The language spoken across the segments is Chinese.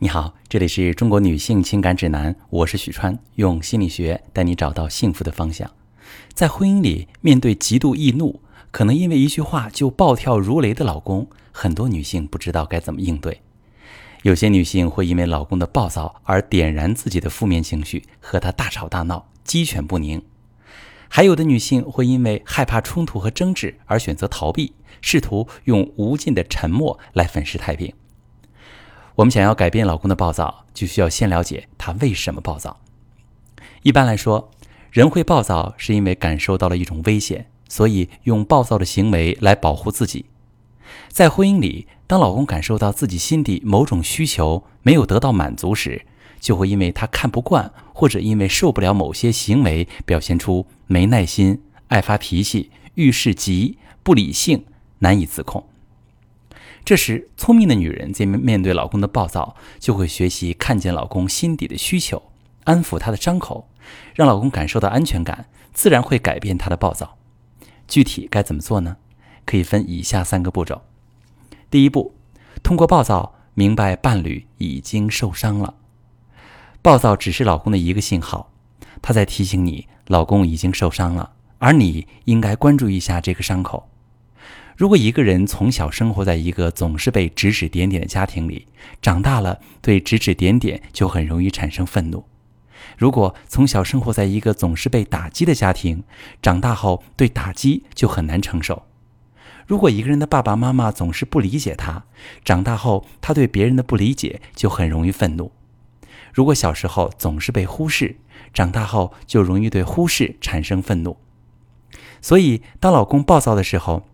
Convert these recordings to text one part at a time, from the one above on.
你好，这里是中国女性情感指南，我是许川，用心理学带你找到幸福的方向。在婚姻里，面对极度易怒，可能因为一句话就暴跳如雷的老公，很多女性不知道该怎么应对。有些女性会因为老公的暴躁而点燃自己的负面情绪，和他大吵大闹，鸡犬不宁；还有的女性会因为害怕冲突和争执而选择逃避，试图用无尽的沉默来粉饰太平。我们想要改变老公的暴躁，就需要先了解他为什么暴躁。一般来说，人会暴躁是因为感受到了一种危险，所以用暴躁的行为来保护自己。在婚姻里，当老公感受到自己心底某种需求没有得到满足时，就会因为他看不惯，或者因为受不了某些行为，表现出没耐心、爱发脾气、遇事急、不理性、难以自控。这时，聪明的女人在面面对老公的暴躁，就会学习看见老公心底的需求，安抚他的伤口，让老公感受到安全感，自然会改变他的暴躁。具体该怎么做呢？可以分以下三个步骤。第一步，通过暴躁明白伴侣已经受伤了。暴躁只是老公的一个信号，他在提醒你，老公已经受伤了，而你应该关注一下这个伤口。如果一个人从小生活在一个总是被指指点点的家庭里，长大了对指指点点就很容易产生愤怒；如果从小生活在一个总是被打击的家庭，长大后对打击就很难承受；如果一个人的爸爸妈妈总是不理解他，长大后他对别人的不理解就很容易愤怒；如果小时候总是被忽视，长大后就容易对忽视产生愤怒。所以，当老公暴躁的时候，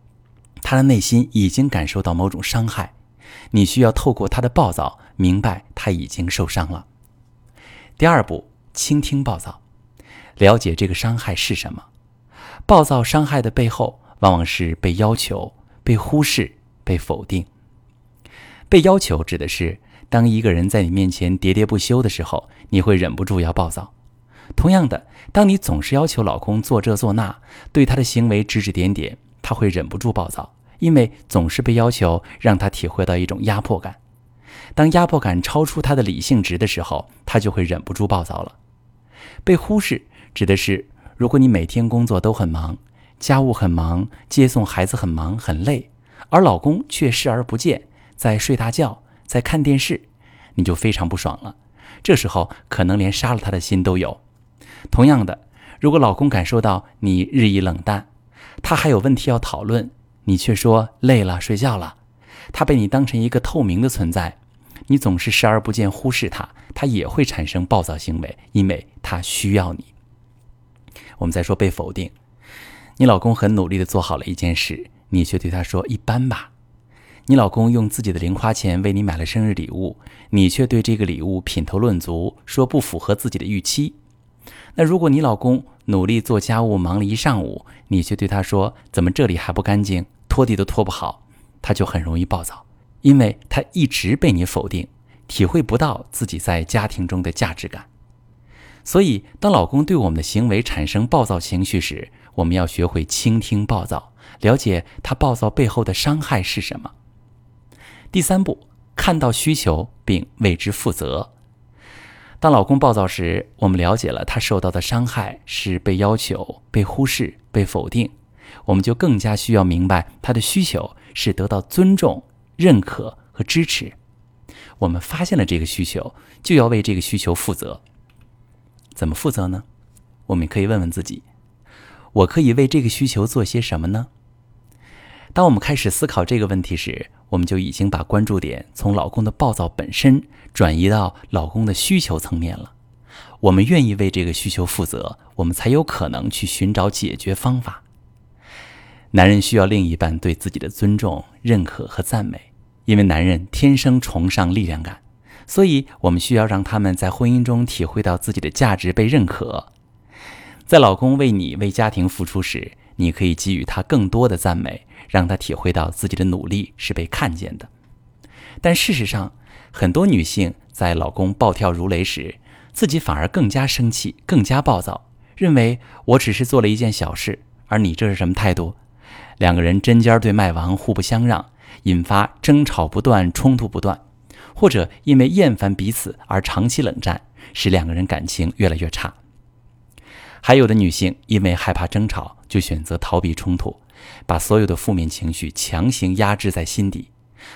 他的内心已经感受到某种伤害，你需要透过他的暴躁，明白他已经受伤了。第二步，倾听暴躁，了解这个伤害是什么。暴躁伤害的背后，往往是被要求、被忽视、被否定。被要求指的是，当一个人在你面前喋喋不休的时候，你会忍不住要暴躁。同样的，当你总是要求老公做这做那，对他的行为指指点点。他会忍不住暴躁，因为总是被要求，让他体会到一种压迫感。当压迫感超出他的理性值的时候，他就会忍不住暴躁了。被忽视指的是，如果你每天工作都很忙，家务很忙，接送孩子很忙很累，而老公却视而不见，在睡大觉，在看电视，你就非常不爽了。这时候可能连杀了他的心都有。同样的，如果老公感受到你日益冷淡，他还有问题要讨论，你却说累了睡觉了。他被你当成一个透明的存在，你总是视而不见忽视他，他也会产生暴躁行为，因为他需要你。我们再说被否定，你老公很努力的做好了一件事，你却对他说一般吧。你老公用自己的零花钱为你买了生日礼物，你却对这个礼物品头论足，说不符合自己的预期。那如果你老公努力做家务忙了一上午，你却对他说：“怎么这里还不干净，拖地都拖不好？”他就很容易暴躁，因为他一直被你否定，体会不到自己在家庭中的价值感。所以，当老公对我们的行为产生暴躁情绪时，我们要学会倾听暴躁，了解他暴躁背后的伤害是什么。第三步，看到需求并为之负责。当老公暴躁时，我们了解了他受到的伤害是被要求、被忽视、被否定，我们就更加需要明白他的需求是得到尊重、认可和支持。我们发现了这个需求，就要为这个需求负责。怎么负责呢？我们可以问问自己：我可以为这个需求做些什么呢？当我们开始思考这个问题时，我们就已经把关注点从老公的暴躁本身转移到老公的需求层面了。我们愿意为这个需求负责，我们才有可能去寻找解决方法。男人需要另一半对自己的尊重、认可和赞美，因为男人天生崇尚力量感，所以我们需要让他们在婚姻中体会到自己的价值被认可。在老公为你为家庭付出时，你可以给予他更多的赞美。让他体会到自己的努力是被看见的，但事实上，很多女性在老公暴跳如雷时，自己反而更加生气、更加暴躁，认为我只是做了一件小事，而你这是什么态度？两个人针尖对麦芒，互不相让，引发争吵不断、冲突不断，或者因为厌烦彼此而长期冷战，使两个人感情越来越差。还有的女性因为害怕争吵，就选择逃避冲突，把所有的负面情绪强行压制在心底，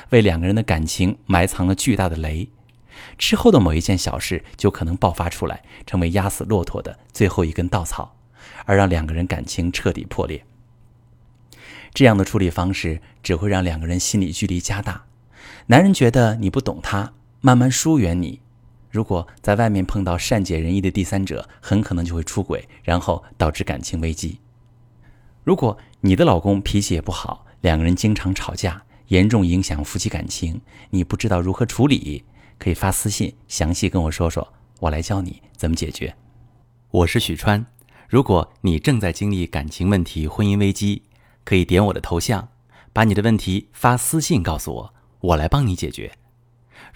为两个人的感情埋藏了巨大的雷。之后的某一件小事就可能爆发出来，成为压死骆驼的最后一根稻草，而让两个人感情彻底破裂。这样的处理方式只会让两个人心理距离加大，男人觉得你不懂他，慢慢疏远你。如果在外面碰到善解人意的第三者，很可能就会出轨，然后导致感情危机。如果你的老公脾气也不好，两个人经常吵架，严重影响夫妻感情，你不知道如何处理，可以发私信详细跟我说说，我来教你怎么解决。我是许川，如果你正在经历感情问题、婚姻危机，可以点我的头像，把你的问题发私信告诉我，我来帮你解决。